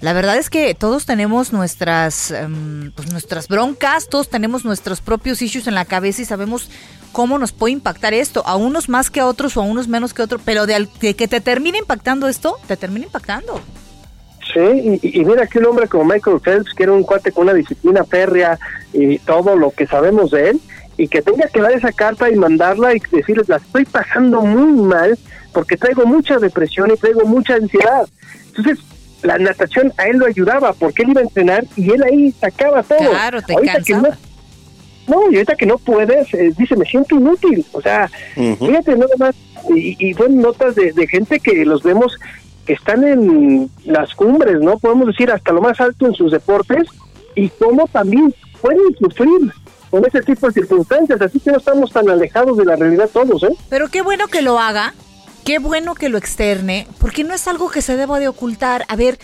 la verdad es que todos tenemos nuestras, em, pues nuestras broncas, todos tenemos nuestros propios issues en la cabeza y sabemos cómo nos puede impactar esto, a unos más que a otros o a unos menos que a otros, pero de, de que te termine impactando esto, te termina impactando. Sí, y, mira que un hombre como Michael Phelps, que era un cuate con una disciplina férrea y todo lo que sabemos de él, y que tenga que dar esa carta y mandarla y decirles, la estoy pasando muy mal porque traigo mucha depresión y traigo mucha ansiedad. Entonces, la natación a él lo ayudaba porque él iba a entrenar y él ahí sacaba todo. Claro, te ahorita que no, no, y ahorita que no puedes, eh, dice, me siento inútil. O sea, fíjate nada más, y, y fueron notas de, de gente que los vemos están en las cumbres, ¿no? Podemos decir hasta lo más alto en sus deportes y cómo también pueden sufrir con ese tipo de circunstancias, así que no estamos tan alejados de la realidad todos, ¿eh? Pero qué bueno que lo haga, qué bueno que lo externe, porque no es algo que se deba de ocultar. A ver,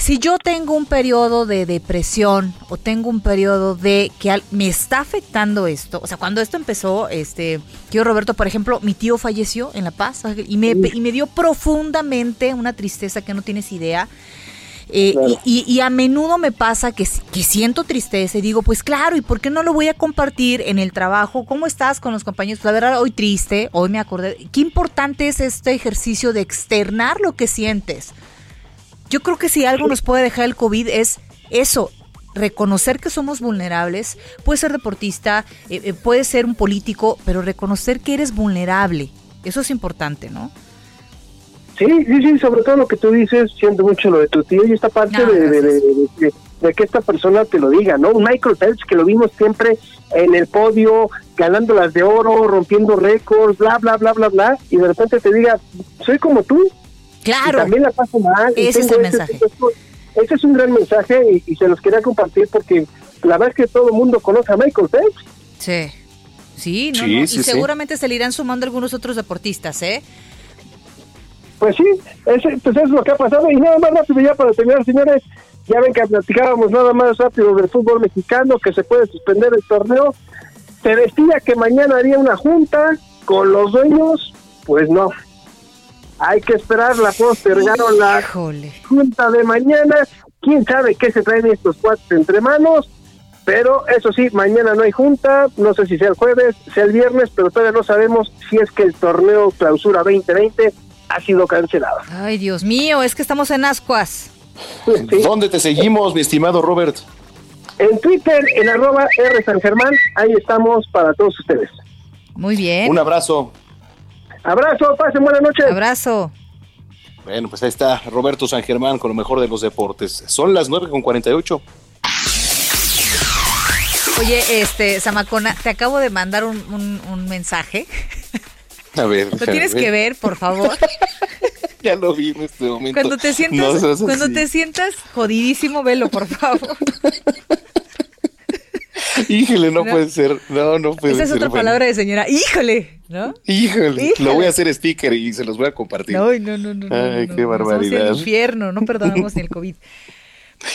si yo tengo un periodo de depresión o tengo un periodo de que me está afectando esto, o sea, cuando esto empezó, este, yo Roberto, por ejemplo, mi tío falleció en La Paz y me, y me dio profundamente una tristeza que no tienes idea. Eh, y, a menudo me pasa que, que, siento tristeza y digo, pues claro, ¿y por qué no lo voy a compartir en el trabajo? ¿Cómo estás con los compañeros? Pues la verdad, hoy triste, hoy me acordé. Qué importante es este ejercicio de externar lo que sientes. Yo creo que si algo nos puede dejar el COVID es eso, reconocer que somos vulnerables, puede ser deportista, eh, eh, puede ser un político, pero reconocer que eres vulnerable, eso es importante, ¿no? Sí, sí, sí, sobre todo lo que tú dices, siento mucho lo de tu tío y esta parte ah, de, que esta persona te lo diga, ¿no? Michael Phelps que lo vimos siempre en el podio, ganando las de oro, rompiendo récords, bla, bla, bla, bla, bla, y de repente te diga, soy como tú, Claro. también la paso mal. Ese es el mensaje. ese es un gran mensaje y, se los quería compartir porque la verdad es que todo el mundo conoce a Michael Phelps. Sí. Sí, no, y seguramente se le irán sumando algunos otros deportistas, ¿eh? Pues sí, ese, pues es lo que ha pasado. Y nada más rápido ya para terminar, señores, ya ven que platicábamos nada más rápido del fútbol mexicano, que se puede suspender el torneo. Se decía que mañana haría una junta con los dueños, pues no, hay que esperar, la postergaron la junta de mañana. ¿Quién sabe qué se traen estos cuatro entre manos? Pero eso sí, mañana no hay junta, no sé si sea el jueves, sea el viernes, pero todavía no sabemos si es que el torneo clausura 2020 ha sido cancelado. Ay, Dios mío, es que estamos en ascuas. ¿Dónde te seguimos, mi estimado Robert? En Twitter, en arroba R San Germán, ahí estamos para todos ustedes. Muy bien. Un abrazo. Abrazo, pasen buenas noches. Abrazo. Bueno, pues ahí está Roberto San Germán con lo mejor de los deportes. Son las 9 con 48. Oye, este, Samacona, te acabo de mandar un, un, un mensaje. A ver. Lo tienes que ver, por favor. ya lo vi en este momento. Cuando te sientas, no cuando te sientas jodidísimo, velo, por favor. Híjole, no, puede ser. No, no puede ser. Esa es otra palabra de señora. Híjole, ¿no? Híjole. Lo voy a hacer sticker y se los voy a compartir. No, no, no, no. Ay, qué barbaridad. el infierno, no perdonamos ni el COVID.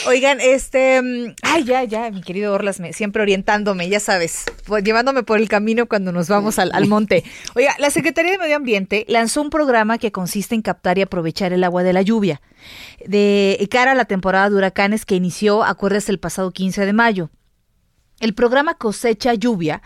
Oigan, este, mm, ay, ya, ya, mi querido Orlas, me, siempre orientándome, ya sabes, pues, llevándome por el camino cuando nos vamos al, al, monte. Oiga, la Secretaría de Medio Ambiente lanzó un programa que consiste en captar y aprovechar el agua de la lluvia de cara a la temporada de huracanes que inició, acuérdese, el pasado 15 de mayo. El programa Cosecha Lluvia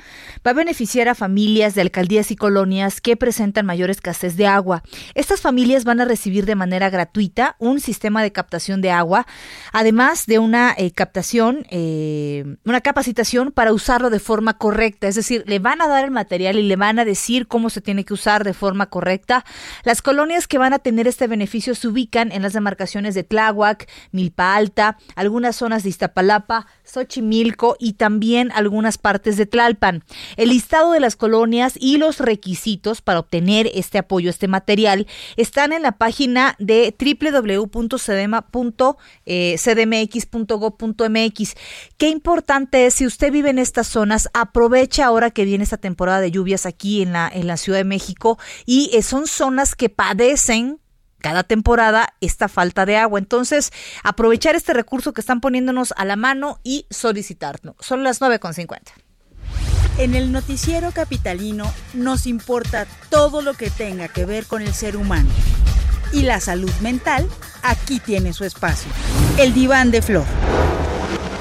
va a beneficiar a familias de alcaldías y colonias que presentan mayor escasez de agua. Estas familias van a recibir de manera gratuita un sistema de captación de agua, además de una eh, captación, eh, una capacitación para usarlo de forma correcta. Es decir, le van a dar el material y le van a decir cómo se tiene que usar de forma correcta. Las colonias que van a tener este beneficio se ubican en las demarcaciones de Tláhuac, Milpa Alta, algunas zonas de Iztapalapa, Xochimilco y también algunas partes de Tlalpan. El listado de las colonias y los requisitos para obtener este apoyo, este material, están en la página de www.cdmx.gov.mx. Qué importante es, si usted vive en estas zonas, aprovecha ahora que viene esta temporada de lluvias aquí en la, en la Ciudad de México y eh, son zonas que padecen cada temporada esta falta de agua. Entonces, aprovechar este recurso que están poniéndonos a la mano y solicitarlo. Son las 9.50. En el noticiero capitalino nos importa todo lo que tenga que ver con el ser humano. Y la salud mental aquí tiene su espacio. El diván de flor.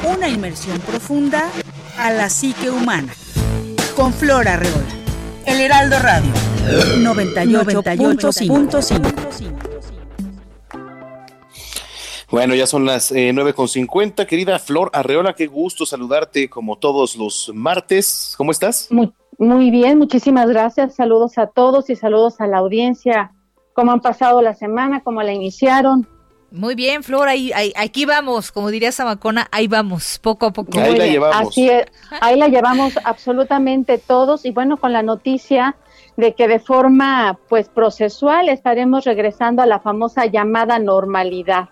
Una inmersión profunda a la psique humana. Con Flora Arreola. El Heraldo Radio. 98.5. Bueno, ya son las eh, nueve con cincuenta. Querida Flor Arreola, qué gusto saludarte como todos los martes. ¿Cómo estás? Muy, muy bien, muchísimas gracias. Saludos a todos y saludos a la audiencia. ¿Cómo han pasado la semana? ¿Cómo la iniciaron? Muy bien, Flor, ahí, aquí vamos, como diría Samacona, ahí vamos, poco a poco. Ahí la llevamos. Así es, ahí la llevamos absolutamente todos y bueno, con la noticia de que de forma pues procesual estaremos regresando a la famosa llamada normalidad.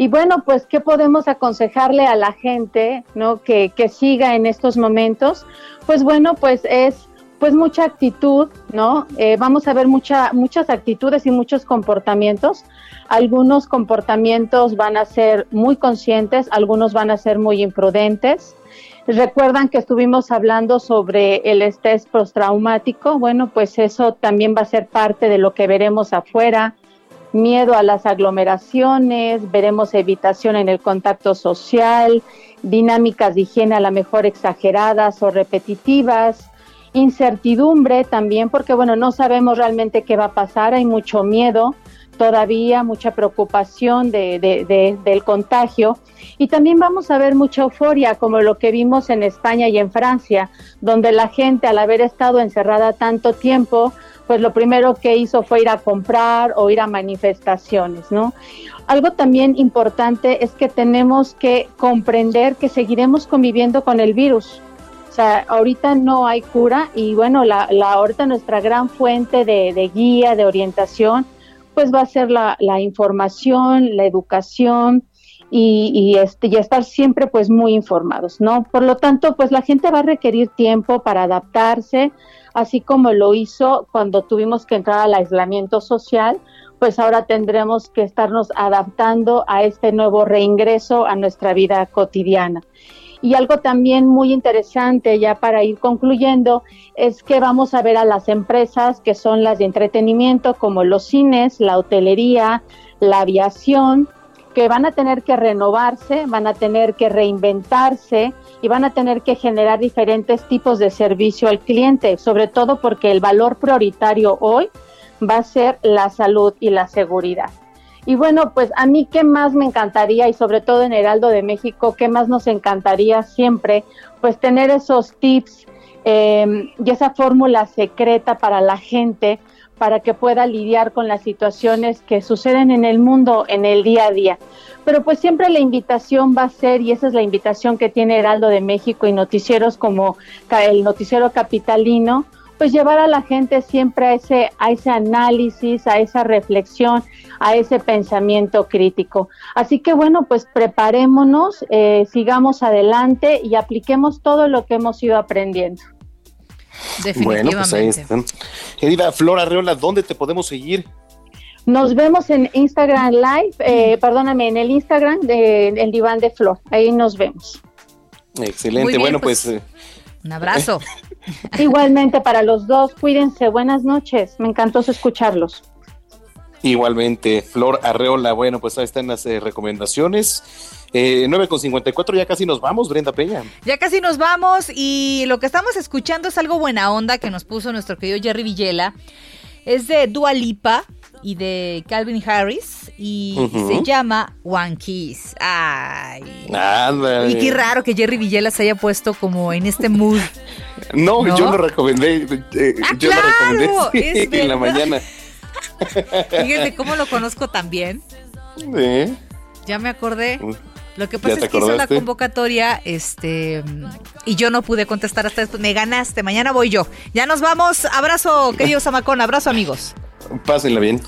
Y bueno, pues, ¿qué podemos aconsejarle a la gente, ¿no? Que, que siga en estos momentos. Pues bueno, pues es pues mucha actitud, ¿no? Eh, vamos a ver mucha, muchas actitudes y muchos comportamientos. Algunos comportamientos van a ser muy conscientes, algunos van a ser muy imprudentes. Recuerdan que estuvimos hablando sobre el estrés postraumático. Bueno, pues eso también va a ser parte de lo que veremos afuera miedo a las aglomeraciones, veremos evitación en el contacto social, dinámicas de higiene a lo mejor exageradas o repetitivas, incertidumbre también, porque bueno, no sabemos realmente qué va a pasar, hay mucho miedo todavía, mucha preocupación de, del contagio. Y también vamos a ver mucha euforia, como lo que vimos en España y en Francia, donde la gente al haber estado encerrada tanto tiempo, pues lo primero que hizo fue ir a comprar o ir a manifestaciones, ¿no? Algo también importante es que tenemos que comprender que seguiremos conviviendo con el virus. Sea, ahorita no hay cura y bueno, la, la ahorita nuestra gran fuente de, guía, de orientación, pues va a ser la, la información, la educación, y, y, este, y estar siempre pues muy informados, ¿no? Por lo tanto, pues la gente va a requerir tiempo para adaptarse, así como lo hizo cuando tuvimos que entrar al aislamiento social, pues ahora tendremos que estarnos adaptando a este nuevo reingreso a nuestra vida cotidiana. Y algo también muy interesante ya para ir concluyendo es que vamos a ver a las empresas que son las de entretenimiento como los cines, la hotelería, la aviación, que van a tener que renovarse, van a tener que reinventarse y van a tener que generar diferentes tipos de servicio al cliente, sobre todo porque el valor prioritario hoy va a ser la salud y la seguridad. Y bueno, pues a mí qué más me encantaría y sobre todo en Heraldo de México, qué más nos encantaría siempre, pues tener esos tips eh, y esa fórmula secreta para la gente para que pueda lidiar con las situaciones que suceden en el mundo en el día a día. Pero pues siempre la invitación va a ser, y esa es la invitación que tiene Heraldo de México y noticieros como el noticiero capitalino, pues llevar a la gente siempre a ese, a ese análisis, a esa reflexión, a ese pensamiento crítico. Así que bueno, pues preparémonos, eh, sigamos adelante y apliquemos todo lo que hemos ido aprendiendo. Bueno, pues ahí están. Querida Flora Arreola, ¿dónde te podemos seguir? Nos vemos en Instagram Live, eh, perdóname, en el Instagram del el Diván de Flor. Ahí nos vemos. Excelente, bueno, pues, pues eh, un abrazo. Igualmente para los dos, cuídense, buenas noches, me encantó escucharlos. Igualmente, Flor Arreola, bueno, pues ahí están las eh, recomendaciones. Eh, 9.54, ya casi nos vamos, Brenda Peña. Ya casi nos vamos y lo que estamos escuchando es algo buena onda que nos puso nuestro querido Jerry Villela. Es de Dua Lipa y de Calvin Harris y se llama One Kiss. Ay. Y qué raro que Jerry Villela se haya puesto como en este mood. No, yo lo recomendé. Eh, ah, yo lo recomendé en la mañana. Fíjense cómo lo conozco también. Sí. Ya me acordé. Lo que pasa es que hizo la convocatoria, este, y yo no pude contestar hasta esto. Me ganaste, mañana voy yo. Ya nos vamos. Abrazo, querido Samacón, abrazo amigos. Pásenla bien.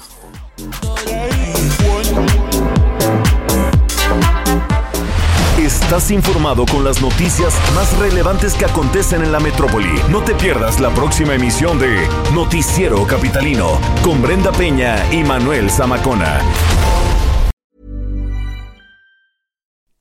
Estás informado con las noticias más relevantes que acontecen en la metrópoli. No te pierdas la próxima emisión de Noticiero Capitalino con Brenda Peña y Manuel Zamacona.